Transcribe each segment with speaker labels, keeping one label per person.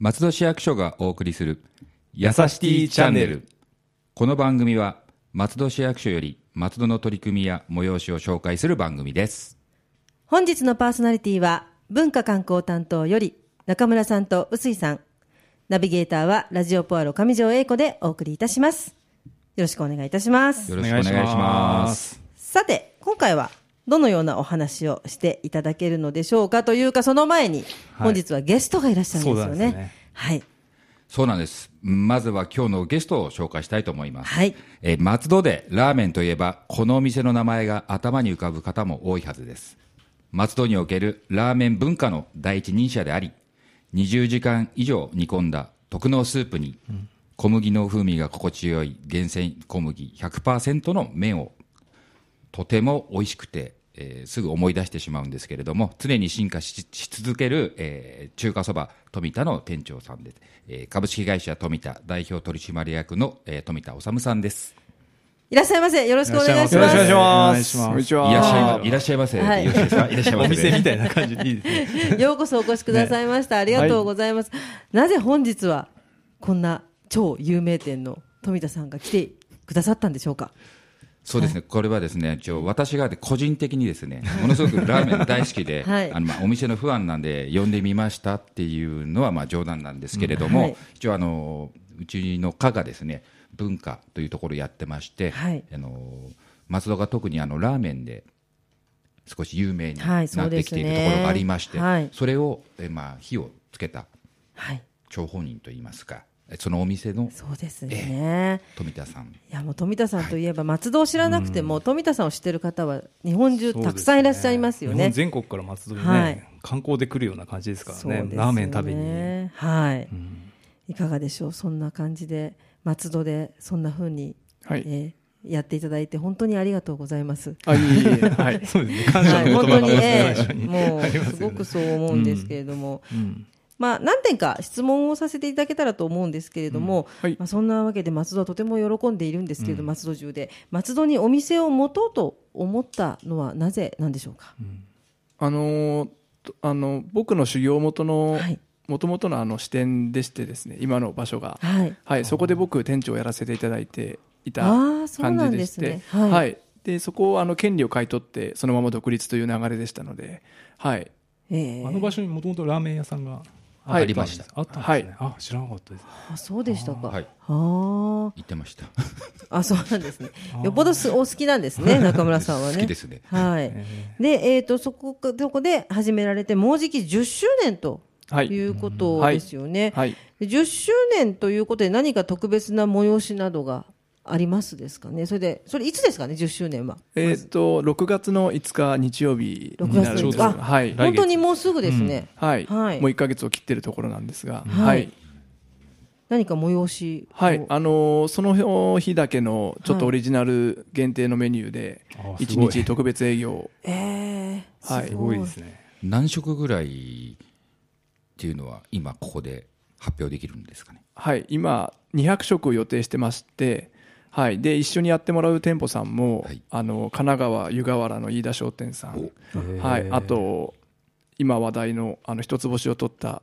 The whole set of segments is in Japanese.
Speaker 1: 松戸市役所がお送りするやさしティチャンネル。この番組は松戸市役所より松戸の取り組みや催しを紹介する番組です。
Speaker 2: 本日のパーソナリティは文化観光担当より中村さんと臼井さん。ナビゲーターはラジオポアロ上条英子でお送りいたします。よろしくお願いいたします。
Speaker 1: よろしくお願いします。
Speaker 2: さて今回はどのようなお話をしていただけるのでしょうかというかその前に本日はゲストがいらっしゃるんですよね,、
Speaker 3: そうなんですね。
Speaker 2: はい。
Speaker 1: そうなんです。まずは今日のゲストを紹介したいと思います、
Speaker 2: はい。
Speaker 1: えー松戸でラーメンといえばこのお店の名前が頭に浮かぶ方も多いはずです。松戸におけるラーメン文化の第一人者であり20時間以上煮込んだ特納スープに小麦の風味が心地よい厳選小麦100%の麺をとても美味しくて、えーすぐ思い出してしまうんですけれども常に進化しし続ける、えー中華そば富田の店長さんで、えー株式会社富田代表取締役の、えー富田治さんです。
Speaker 2: いらっしゃいませ。よろしくお願いします。
Speaker 3: よろしくお願いし
Speaker 4: お
Speaker 3: ます。こんにち
Speaker 1: いらっしゃいいらっしゃいませ、
Speaker 2: はい。
Speaker 1: よろしいですかいらっしゃいませ。
Speaker 3: お店みたいな感じでいいですね。
Speaker 2: ようこそお越しくださいました、ありがとうございます、なぜ本日はこんな超有名店の富田さんが来てくださったんでしょうか？
Speaker 1: そうですね、これはですね、一応私が個人的にですね、ものすごくラーメン大好きで、
Speaker 2: はい。
Speaker 1: あのまあお店のファンなんで呼んでみましたっていうのはまあ冗談なんですけれども、
Speaker 2: うんはい。
Speaker 1: 一応あのうちの課がですね、文化というところをやってまして、
Speaker 2: はい。
Speaker 1: あの松戸が特にあのラーメンで少し有名になってきていると
Speaker 2: ね
Speaker 1: ころがありまして、
Speaker 2: はい。
Speaker 1: それをえまあ火をつけた
Speaker 2: はい。
Speaker 1: 張本人といいますか、そのお店の
Speaker 2: そうですね、
Speaker 1: 富田さん。
Speaker 2: いやもう富田さんといえば松戸を知らなくても、富田さんを知ってる方は日本中たくさんいらっしゃいますよね。
Speaker 3: 日本全国から松戸にね、
Speaker 2: はい。
Speaker 3: 観光で来るような感じですからね。
Speaker 2: そうですよ
Speaker 3: ラーメン食べに。
Speaker 2: はい、
Speaker 3: うん。
Speaker 2: いかがでしょう？そんな感じで松戸でそんな風に、
Speaker 4: はい。
Speaker 2: えーやっていただいて本当にありがとうございます。
Speaker 4: あ、いえいえ、はい。
Speaker 3: そうですね。感謝
Speaker 2: はい、
Speaker 3: の言葉が
Speaker 2: 本当に、え
Speaker 3: 最初に。
Speaker 2: えもう
Speaker 3: す
Speaker 2: ごくそう思うんですけれども、
Speaker 3: うん
Speaker 2: まあ、何点か質問をさせていただけたらと思うんですけれども、
Speaker 4: はい。
Speaker 2: まあ、そんなわけで松戸はとても喜んでいるんですけれど、松戸中で松戸にお店を持とうと思ったのはなぜなんでしょうか、
Speaker 4: あのーとあの、僕の修行元の
Speaker 2: はい、
Speaker 4: もともとのあの支店でしてですね、今の場所が。
Speaker 2: はい、
Speaker 4: はい、そこで僕、店長をやらせていただいていた
Speaker 2: ああそうなん
Speaker 4: 感じでして。
Speaker 2: ね、はい。
Speaker 4: はい。で、そこをあの、権利を買い取って、そのまま独立という流れでしたので、はい。
Speaker 2: ええ
Speaker 3: あの場所にもともとラーメン屋さんが
Speaker 4: はい
Speaker 1: ありました。
Speaker 3: あったんですね。あ、知らなかったです。
Speaker 2: あそうでしたか、
Speaker 1: はい。
Speaker 2: あ
Speaker 1: 言ってました。
Speaker 2: ああそうなんですね。よっぽどすお好きなんですね 中村さんはね。
Speaker 1: 好きですね。
Speaker 2: はい、で、えー、とそこかそこで始められてもうじき10周年と
Speaker 4: はい。
Speaker 2: いうことですよね、
Speaker 4: はい。
Speaker 2: で10周年ということで何か特別な催しなどがありますですかね。それでそれいつですかね？10周年は。
Speaker 4: えっと、6月の5日日曜日になるんです
Speaker 2: 6月の5日。
Speaker 4: はい。
Speaker 2: 本当にもうすぐですね、
Speaker 4: はい。
Speaker 2: はい。
Speaker 4: もう1ヶ月を切ってるところなんですが、
Speaker 2: はい。
Speaker 4: はい。
Speaker 2: 何か催しを？
Speaker 4: はい、あのーその日だけのちょっとオリジナル限定のメニューで
Speaker 3: あ
Speaker 4: 一
Speaker 3: すごい。
Speaker 4: 日特別営業
Speaker 2: えー、
Speaker 4: はい。
Speaker 3: すごい。ですね。
Speaker 1: 何食ぐらいっていうのは今ここで発表できるんですかね？
Speaker 4: はい。今200食を予定してましてはい。で一緒にやってもらう店舗さんも、
Speaker 1: はい。
Speaker 4: あの神奈川湯河原の飯田商店さん。はい。あと今話題のあの一つ星を取った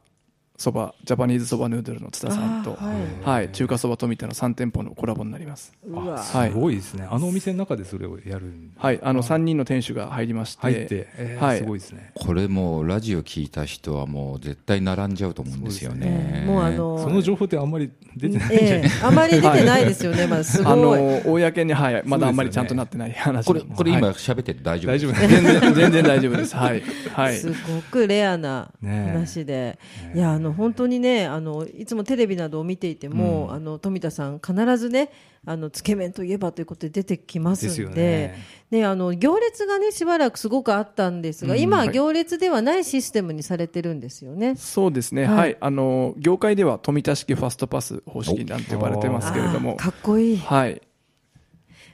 Speaker 4: そばジャパニーズそばヌードルの津田さんと
Speaker 2: あー
Speaker 4: はい、中華そば富田の3店舗のコラボになります。
Speaker 2: うわ
Speaker 3: あすごいですね。あのお店の中でそれをやるん
Speaker 4: はいあの3人の店主が入りまして。
Speaker 3: 入って、えー
Speaker 4: はい。
Speaker 3: すごいですね。
Speaker 1: これもうラジオ聞いた人はもう絶対並んじゃうと思うんですよね。
Speaker 2: もうあの
Speaker 3: その情報ってあんまり出てない。
Speaker 2: ええ あまり出てないですよね、まだす
Speaker 4: あ
Speaker 2: ごい。
Speaker 4: の公に、はい、まだあんまりちゃんとなってない話
Speaker 1: これこれ今
Speaker 4: はい。
Speaker 1: 喋ってて大丈夫
Speaker 3: 大丈夫
Speaker 1: です。
Speaker 4: 全然全然大丈夫です。はい。はい。
Speaker 2: すごくレアな話で、いやあの本当にねあのいつもテレビなどを見ていても、あの富田さん必ずねあのつけ麺といえばということで出てきます
Speaker 3: ですよ
Speaker 2: んで
Speaker 3: ね
Speaker 2: ねあの行列がねしばらくすごくあったんですが、今は行列ではないシステムにされてるんですよね。
Speaker 4: そうですね、
Speaker 2: はい。
Speaker 4: はい、あの業界では富田式ファストパス方式なんて呼ばれてますけれども。
Speaker 2: かっこいい。
Speaker 4: はい、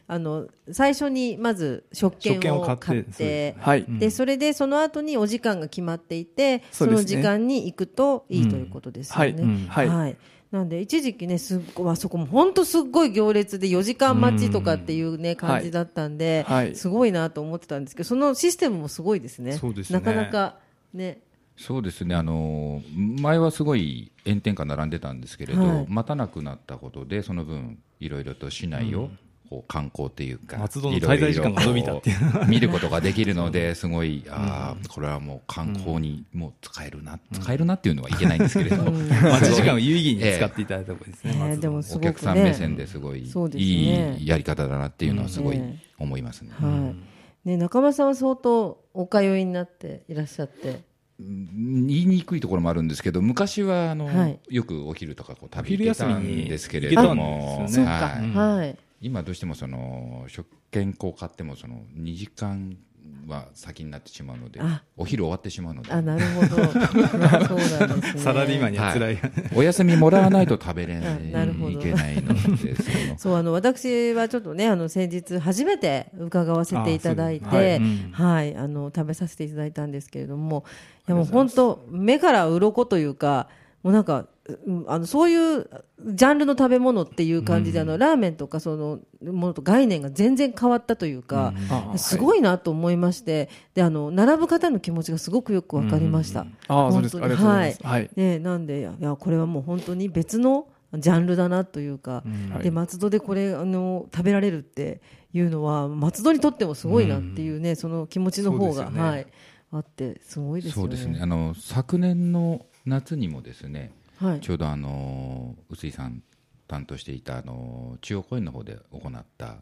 Speaker 2: あの最初にまず食券
Speaker 3: を
Speaker 2: を買っ
Speaker 3: 買ってで。
Speaker 4: はい、
Speaker 2: でそれでその後にお時間が決まっていてそ,、
Speaker 4: そうですね。
Speaker 2: の時間に行くといいということですよね。
Speaker 4: うん。はい。
Speaker 2: はい。なんで一時期ねすっごいあそこも本当すっごい行列で4時間待ちとかっていうね、感じだったんで、
Speaker 4: はい。
Speaker 2: すごいなと思ってたんですけどそのシステムもすごいですね。
Speaker 3: そうですね。
Speaker 2: なかなかね。
Speaker 1: そうですね。あの前はすごい炎天下並んでたんですけれど、
Speaker 2: はい。
Speaker 1: 待たなくなったことでその分いろいろと市内をこう観光っていうか、
Speaker 3: 松戸の滞在時間が伸びたって
Speaker 1: 見ることができるのですごいああこれはもう観光にもう使えるな、使えるなっていうのはいけないんですけれど、
Speaker 3: 待ち時間を有意義に使っていただいた方がいいですね。
Speaker 2: でもすごくね。
Speaker 1: お客さん目線ですごいい
Speaker 2: ね。
Speaker 1: いやり方だなっていうのはすごい
Speaker 2: うん
Speaker 1: 思いますね。
Speaker 2: はい。ね、中村さんは相当お通いになっていらっしゃって。
Speaker 1: 言いにくいところもあるんですけど昔はあの、
Speaker 2: はい。
Speaker 1: よくお昼とかこう食べ
Speaker 3: 昼
Speaker 1: 行けたんですけれども、はい。
Speaker 2: はい
Speaker 1: 今どうしてもその食券こう買ってもその2時間は先になってしまうので
Speaker 2: あ。
Speaker 1: お昼終わってしまうので。
Speaker 2: あなるほど。そうなんですね。
Speaker 3: サラリーマンには辛い。
Speaker 1: お休みもらわないと食べれな
Speaker 2: あなるほど。
Speaker 1: いいけないのでその
Speaker 2: そう あの私はちょっとねあの先日初めて伺わせていただいて
Speaker 3: あそうですね。
Speaker 2: はい、あの食べさせていただいたんですけれどもいやもう本当目から鱗というかもうなんかうんあのそういうジャンルの食べ物っていう感じで、あのラーメンとかそのものと概念が全然変わったというか、す
Speaker 4: い。
Speaker 2: ごいなと思いましてであの並ぶ方の気持ちがすごくよく分かりました。
Speaker 4: ああそうです。ありがとうございます。はい。
Speaker 2: ね、なんでいやこれはもう本当に別のジャンルだなというか、
Speaker 4: はい。
Speaker 2: で松戸でこれあの食べられるっていうのは松戸にとってもすごいなっていうね、その気持ちの方が、
Speaker 3: ね。
Speaker 2: はい、あってすごいですよね。
Speaker 1: そうですね。あの昨年の夏にもですね
Speaker 2: はい。
Speaker 1: ちょうどあの臼井さん担当していたあの中央公園の方で行った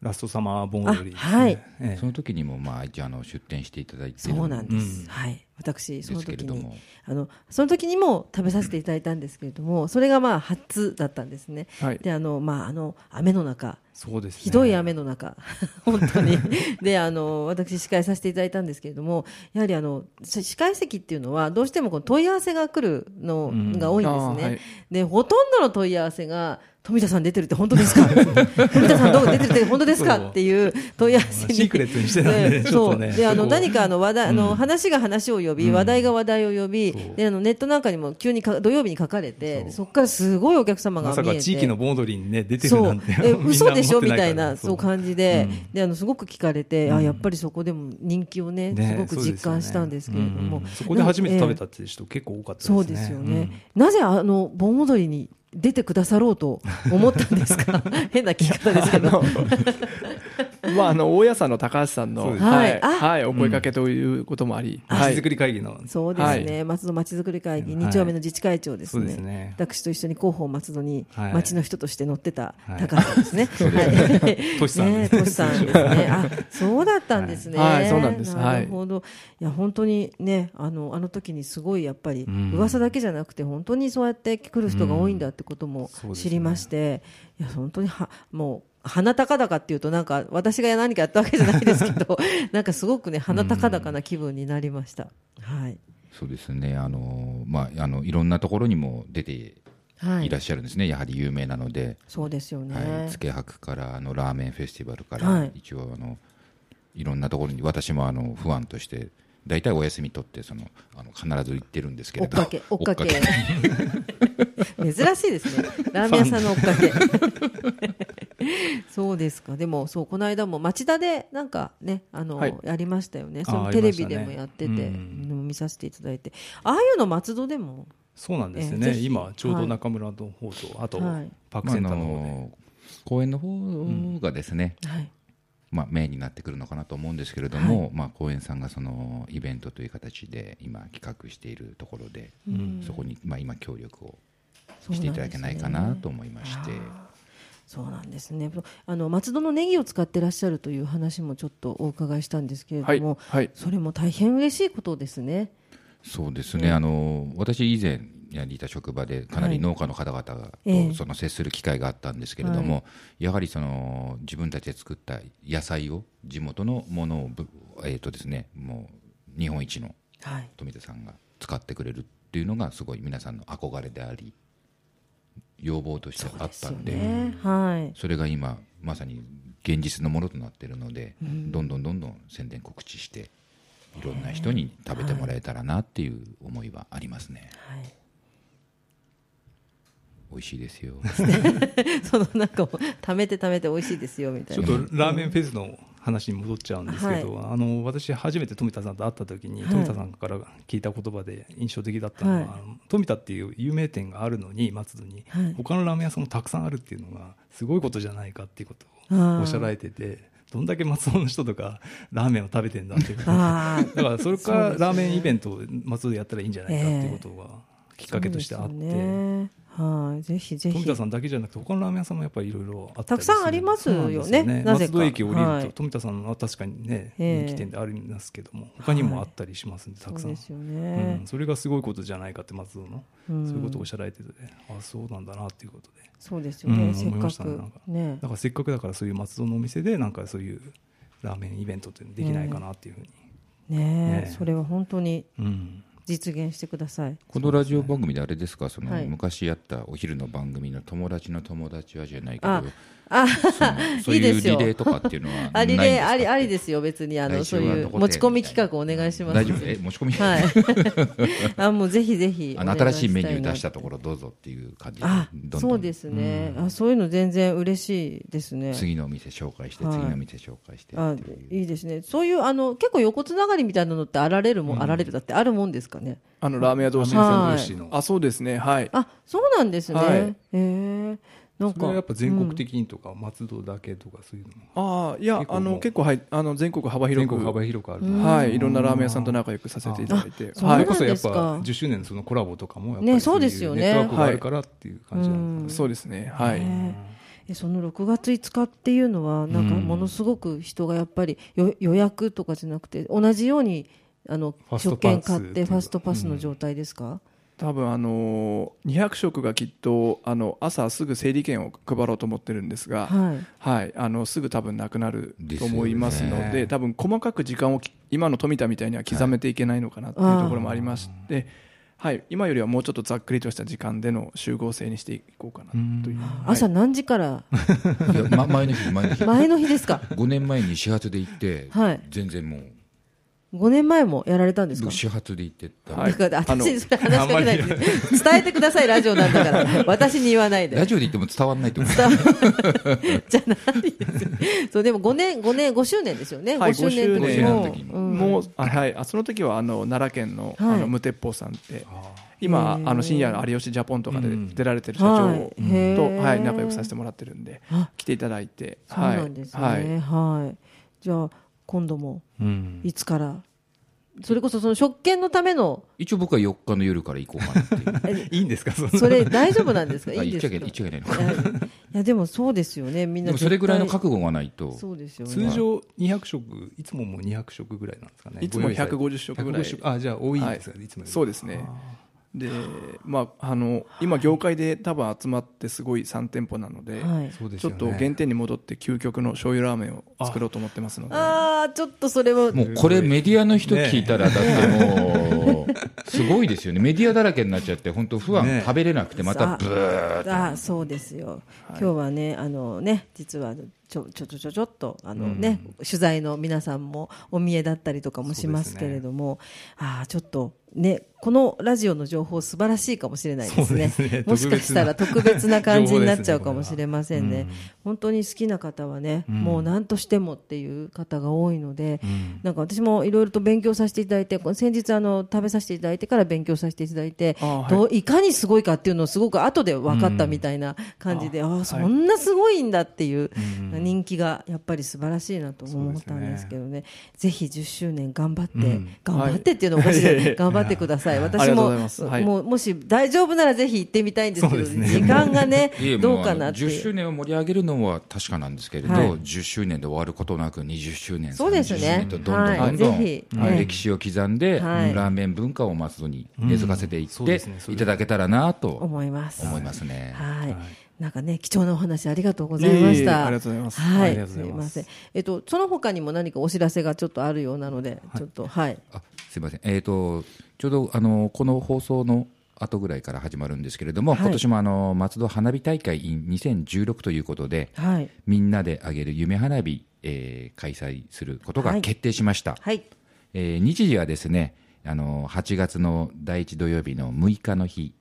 Speaker 3: ラストサマー盆踊りね。
Speaker 2: あはい。
Speaker 3: ええ。
Speaker 1: その時にもまあ一応あの出店していただいて
Speaker 2: そうなんです、
Speaker 3: うん。
Speaker 2: はい私その時にあのその時にも食べさせていただいたんですけれどもそれがまあ初だったんですね、
Speaker 4: はい。
Speaker 2: であのまああの雨の中。
Speaker 3: そうですね。
Speaker 2: ひどい雨の中、本当に。で、あの、私、司会させていただいたんですけれども、やはりあの、し司会席っていうのは、どうしてもこの問い合わせが来るのが多いんですね。
Speaker 4: はい。
Speaker 2: で、ほとんどの問い合わせが、富田さん出てるって本当ですか？富田さんどう出てるって本当ですか？っていう問い合わせに。
Speaker 3: シークレットにしてたんで
Speaker 2: ねそう。で、あの、何かあの話題、あの、話が話を呼び、話題が話題を呼びで、あの、ネットなんかにも急にか土曜日に書かれて、そこからすごいお客様が見えて。
Speaker 3: まさか地域の盆踊りにね、出てるなんて。
Speaker 2: え嘘でしょ？みたいなそう。感じで,、であのすごく聞かれて、あやっぱりそこでも人気をね
Speaker 3: ね
Speaker 2: すごく実感したんですけれども、
Speaker 3: うんそこで初めて食べた
Speaker 2: え
Speaker 3: っていう人結構多かったですね。
Speaker 2: えそうですよね、なぜあの盆踊りに出てくださろうと思ったんですか？変な聞き方ですけど
Speaker 4: まああの大家さんの高橋さんのはい
Speaker 2: あ。
Speaker 4: はいお声かけということもあり
Speaker 3: うん。
Speaker 4: はい。
Speaker 3: 街づくり会議の。
Speaker 2: そうですね、松戸まちづくり会議2丁目の自治会長です
Speaker 3: そう
Speaker 2: ね,、
Speaker 3: ですね。
Speaker 2: 私と一緒に広報松戸に
Speaker 3: はい。
Speaker 2: 町の人として乗ってた
Speaker 3: はい。
Speaker 2: 高橋さんですね、はい。
Speaker 3: トシさん。です
Speaker 2: ねトシさんですね。あ、そうだったんですね。
Speaker 4: はい。はいそうなんです。
Speaker 2: なるほど。いや、本当にね、あの、あの時にすごいやっぱり、
Speaker 3: ん。
Speaker 2: 噂だけじゃなくて、本当にそうやって来る人が多いんだってことも知りまして、いや、本当には、もう、鼻高々っていうとなんか私が何かやったわけじゃないですけど なんかすごくね鼻高々な気分になりました、はい。
Speaker 1: そうですね。あの、まあ、あのいろんなところにも出て
Speaker 2: はい。
Speaker 1: いらっしゃるんですね、やはり有名なので、
Speaker 2: そうですよね、
Speaker 1: はい、つけ博からあのラーメンフェスティバルから、
Speaker 2: はい。
Speaker 1: 一応あのいろんなところに私もあの不安として大体お休み取ってそのあの必ず行ってるんですけ
Speaker 2: 追っ
Speaker 1: れど
Speaker 2: かけ追っかけ。
Speaker 1: 追っ
Speaker 2: 珍しいですね。ラーメン屋さんの追っかけそうですか。でもそうこの間も町田でなんかねあの、
Speaker 4: はい。
Speaker 2: やりましたよね。そ
Speaker 3: ああ
Speaker 2: のテレビでもやってて、
Speaker 3: うん。
Speaker 2: うん見させていただいて。ああいうの松戸でも？
Speaker 3: そうなんですよね。今、ちょうど中村の方と、あと
Speaker 2: はい、
Speaker 3: パーク
Speaker 1: まああ
Speaker 3: センターの方で。
Speaker 1: の公園の方がですね、
Speaker 2: はい。
Speaker 1: まあ、メインになってくるのかなと思うんですけれども、まあ、公園さんがそのイベントという形で今企画しているところで、
Speaker 2: うん。
Speaker 1: そこに、まあ、今協力をしていただけないかなと思いまして、
Speaker 2: そうなんですね。あの松戸のネギを使ってらっしゃるという話もちょっとお伺いしたんですけれ
Speaker 4: はい
Speaker 2: ども、
Speaker 4: はい
Speaker 2: それも大変嬉しいことですね。
Speaker 1: そうですね、あの私以前やりた職場でかなり農家の方々とその接する機会があったんですけれども、やはりその自分たちで作った野菜を地元のものをぶ、えーとですね、もう日本一の
Speaker 2: はい。
Speaker 1: 富田さんが使ってくれるっていうのがすごい皆さんの憧れであり要望としてあったんで
Speaker 2: ね。はい。
Speaker 1: それが今まさに現実のものとなっているので、どんどんどんどん宣伝告知していろんな人に食べてもらえたらなっていう思いはありますね。
Speaker 2: はい。
Speaker 1: 美味しいですよ。
Speaker 2: そのなんか貯めて貯めて美味しいですよみたいな。
Speaker 3: ちょっとラーメンフェスの話に戻っちゃうんですけど、あの私、初めて富田さんと会った時に、
Speaker 2: はい。
Speaker 3: 富田さんから聞いた言葉で印象的だったのは、
Speaker 2: はい。
Speaker 3: 富田っていう有名店があるのに、松戸に、
Speaker 2: はい。
Speaker 3: 他のラーメン屋さんもたくさんあるっていうのが、すごいことじゃないかっていうことをおっしゃられてて、どんだけ松戸の人とか、ラーメンを食べてんだっていうだからそれからラーメンイベントを松戸でやったらいいんじゃないかっていうことがきっかけとしてあって、
Speaker 2: ねはい。ぜひぜひ。
Speaker 3: 富田さんだけじゃなくて他のラーメン屋さんもやっぱりいろいろあった
Speaker 2: たくさんありますよね。
Speaker 3: な
Speaker 2: ぜか。
Speaker 3: 松戸駅降りると、
Speaker 2: はい。
Speaker 3: 富田さんは確かにね
Speaker 2: ええ
Speaker 3: 人気店でありますけども他にもあったりしますんで、たくさん。
Speaker 2: そうですよ
Speaker 3: う
Speaker 2: ね
Speaker 3: ん、それがすごいことじゃないかって松戸の、
Speaker 2: うん。
Speaker 3: そういうことをおっしゃられてて、あそうなんだなっていうことで。
Speaker 2: そうですよね、
Speaker 3: うん
Speaker 2: せっかくね
Speaker 3: だからせっかくだからそういう松戸のお店でなんかそういうラーメンイベントってできないかなっていうふうに、
Speaker 2: ね
Speaker 3: ね
Speaker 2: それは本当に
Speaker 3: うん
Speaker 2: 実現してください。
Speaker 1: このラジオ番組であれですか？その、
Speaker 2: はい。
Speaker 1: 昔やったお昼の番組の友達の友達はじゃないけど
Speaker 2: ああ
Speaker 1: そういうリレーとかっていうのは
Speaker 2: あリレーありあり
Speaker 1: す
Speaker 2: ですよ別にあのそういう持ち込み企画お願いします。
Speaker 1: 大丈夫？え持ち込み、
Speaker 2: はい。あもうぜひぜひ
Speaker 1: あの新しいメニュー出したところどうぞっていう感じで
Speaker 2: あそうですね、あそういうの全然嬉しいですね。
Speaker 1: 次のお店紹介して、
Speaker 2: はい。
Speaker 1: 次のお店紹介して
Speaker 2: あ
Speaker 1: いう。
Speaker 2: いいですね。そういうあの結構横つながりみたいなのってあられるもん、あられるだってあるもんですかね。
Speaker 4: あのラーメン屋同士
Speaker 3: の
Speaker 4: あそうですね。はい。
Speaker 2: あそうなんですね、
Speaker 4: はい。
Speaker 2: へえなんか
Speaker 3: それはやっぱ全国的にとか、松戸だけとかそういうのも。
Speaker 4: ああいやあの
Speaker 3: 結構
Speaker 4: はいあの全国幅広く。
Speaker 3: 全国幅広くある。
Speaker 2: うん。
Speaker 4: はい。いろんなラーメン屋さんと仲良くさせていただいて。
Speaker 2: あそ
Speaker 3: れこそやっぱ10周年のそのコラボとかもやっぱり
Speaker 2: ねそうですよね。
Speaker 3: ネットワークがあるからっていう感じなん
Speaker 4: そうですね。はい。
Speaker 2: その6月5日っていうのはなんかものすごく人がやっぱりよ予約とかじゃなくて同じようにあの食券買ってファストパスの状態ですか、
Speaker 4: 多分あの200食がきっとあの朝すぐ整理券を配ろうと思ってるんですが、
Speaker 2: はい。
Speaker 4: はい、あのすぐ多分なくなると思いますので多分細かく時間をき今の富田みたいには刻めていけないのかなっていうところもありまして、はい、今よりはもうちょっとざっくりとした時間での集合制にしていこうかなという、はい。
Speaker 2: 朝何時から？
Speaker 1: いやま前の日前の日。
Speaker 2: 前の日ですか
Speaker 1: ？5年前に始発で行って、
Speaker 2: はい。
Speaker 1: 全然もう
Speaker 2: 5年前もやられたんですか？
Speaker 1: 僕始発で行ってた、
Speaker 4: はい。
Speaker 2: だから私にそれ話しかけないで伝えてくださいラジオなんだから。私に言わないで。
Speaker 1: ラジオで言っても伝わんないと思う。
Speaker 2: 伝わ じゃないです？そうでも5年5年5周年ですよね、
Speaker 4: はい
Speaker 2: 5周年って
Speaker 1: 5周年の時に。
Speaker 2: うん。
Speaker 4: もうあはい、あその時はあの奈良県の,、
Speaker 2: はい。
Speaker 4: あの無鉄砲さんって。今あの深夜の有吉ジャポンとかで
Speaker 3: うん。
Speaker 4: 出られてる社
Speaker 2: はい。
Speaker 4: 長
Speaker 2: へ
Speaker 4: と、
Speaker 2: ー。
Speaker 4: はい、仲良くさせてもらってるんで
Speaker 2: あ。
Speaker 4: 来ていただいて。
Speaker 2: そうなんですね。
Speaker 4: はい。
Speaker 2: はい、じゃあ今度も
Speaker 3: うん。
Speaker 2: いつから？それこそその食券のための
Speaker 1: 一応僕は4日の夜から行こうかなっていう。
Speaker 3: いいんですか？そ
Speaker 2: れ大丈夫なんですか？
Speaker 1: あ
Speaker 2: いいんですか？
Speaker 1: 言っちゃいけないのか
Speaker 2: いやでもそうですよね。みんな
Speaker 1: それぐらいの覚悟がないと。
Speaker 2: そうですよね。
Speaker 3: 通常200食いつももう200食ぐらいなんですかね。
Speaker 4: いつも
Speaker 3: ご用意されて。
Speaker 4: 150食ぐらい。
Speaker 3: 150あじゃあ多いですかね、い、つも
Speaker 4: そうですねで、まあ、あの今業界で多分集まってすごい3店舗なので、
Speaker 2: はい。
Speaker 4: ちょっ
Speaker 3: そうですよね。
Speaker 4: と原点に戻って究極の醤油ラーメンを作ろうと思ってますので。
Speaker 2: ああちょっとそれは
Speaker 1: もうこれメディアの人聞いたら、だってもう、すごいですよね。メディアだらけになっちゃって、本当不安、
Speaker 3: ね。
Speaker 1: 食べれなくて、またブーッ
Speaker 2: ああそうですよ、今日はねあのね実はちょちょちょちょちょっとあの、ね取材の皆さんもお見えだったりとかもしますけれども、ああちょっとねこのラジオの情報素晴らしいかもしれないですね。
Speaker 3: すね。
Speaker 2: もしかしたら特別な感じになっちゃうかもしれませんね。本当に好きな方はね、
Speaker 3: ん。
Speaker 2: もう何としてもっていう方が多いので、
Speaker 3: ん。
Speaker 2: なんか私もいろいろと勉強させていただいて先日あの食べさせていただいてから勉強させていただいて
Speaker 4: はい。
Speaker 2: いかにすごいかっていうのをすごく後で分かったみたいな感じで、ああそんなすごいんだっていう人気がやっぱり素晴らしいなと思ったんですけどね。ぜひ10周年頑張って、
Speaker 3: ん。
Speaker 2: 頑張ってっていうのもおかしい頑張ってください私
Speaker 4: ありがとう
Speaker 2: も
Speaker 4: ございます。はい。
Speaker 2: もうもし大丈夫ならぜひ行ってみたいんですけど
Speaker 3: ね。
Speaker 2: 時間がねどうかなって。いう
Speaker 1: 10周年を盛り上げるのは確かなんですけれど、
Speaker 2: はい。
Speaker 1: 10周年で終わることなく20周年、
Speaker 2: そうですね。
Speaker 1: 30周年とどんどん
Speaker 2: はい
Speaker 1: どんどん、
Speaker 2: ぜひ。
Speaker 1: はい。
Speaker 2: ええ
Speaker 1: 歴史を刻んで、
Speaker 2: はい。
Speaker 1: ラーメン文化を松戸に根付かせていっていただけたらなと
Speaker 2: 思います。
Speaker 1: 思いますね。
Speaker 2: はい、なんかね貴重なお話ありがとうございました。
Speaker 4: いえいえありがとうございます
Speaker 2: はい、
Speaker 3: ありがとうございます
Speaker 2: すいません。えっとその他にも何かお知らせがちょっとあるようなので、ちょっとはい。
Speaker 1: あすみません、えー、とちょうどあのこの放送の後ぐらいから始まるんですけれども、
Speaker 2: はい
Speaker 1: 今年もあの松戸花火大会 in 2016ということで、
Speaker 2: はい。
Speaker 1: みんなであげる夢花火、えー開催すること
Speaker 2: はい
Speaker 1: が決定しました、
Speaker 2: はい。
Speaker 1: えー日時はですねあの8月の第1土曜日の6日の日
Speaker 2: はい。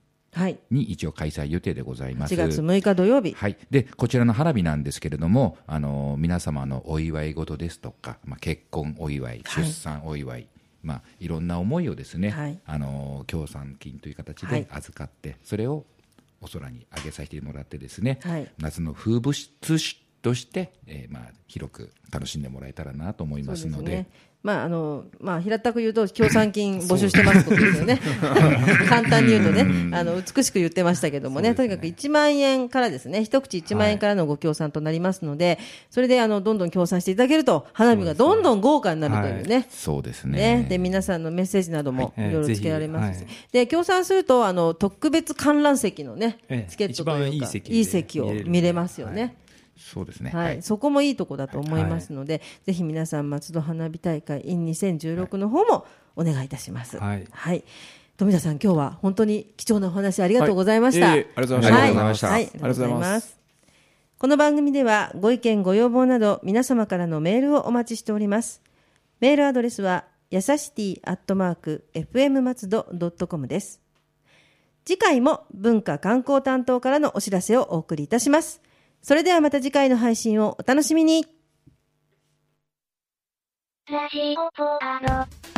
Speaker 1: に一応開催予定でございます。
Speaker 2: 4月6日土曜日。
Speaker 1: はい、でこちらの花火なんですけれども、あの皆様のお祝い事ですとか、まあ、結婚お祝い、
Speaker 2: はい
Speaker 1: 出産お祝い、まあ、いろんな思いをですね、
Speaker 2: はい
Speaker 1: あの協賛金という形
Speaker 2: はい
Speaker 1: で預かって、それをお空に上げさせてもらってですね、
Speaker 2: はい
Speaker 1: 夏の風物詩として、えーまあ、広く楽しんでもらえたらなと思いますので。
Speaker 2: ね。まあ、あの、まあ、平たく言うと、協賛金募集してますことですよね。簡単に言うとね、あの、美しく言ってましたけどもね、とにかく1万円からですね、一口1万円からのご協賛となりますので、それで、あの、どんどん協賛していただけると、花火がどんどん豪華になるというね。
Speaker 1: そうですね。
Speaker 2: ね、で皆さんのメッセージなども
Speaker 3: はい。
Speaker 2: いろいろつけられますし、
Speaker 3: ぜひ
Speaker 2: で協賛するとあの特別観覧席のね、
Speaker 3: ええ。
Speaker 2: チケットというか
Speaker 3: 一番いい席で
Speaker 2: いい席を見れますよね。
Speaker 1: そうですね、
Speaker 2: はい、そこもいいとこだと思いますので、ぜひ皆さん松戸花火大会 in 2016の方もお願いいたします。
Speaker 3: はい
Speaker 2: 富田さん今日は本当に貴重なお話ありがとうございました。
Speaker 4: ありがとうございました
Speaker 2: は
Speaker 1: ありがとうございました
Speaker 2: はい、ありがとうござい。
Speaker 4: ます
Speaker 2: この番組ではご意見ご要望など皆様からのメールをお待ちしております。メールアドレスはやさしティアットマーク fm 松戸ドットコムです。次回も文化観光担当からのお知らせをお送りいたします。それではまた次回の配信をお楽しみに。
Speaker 5: ラジオポアロ。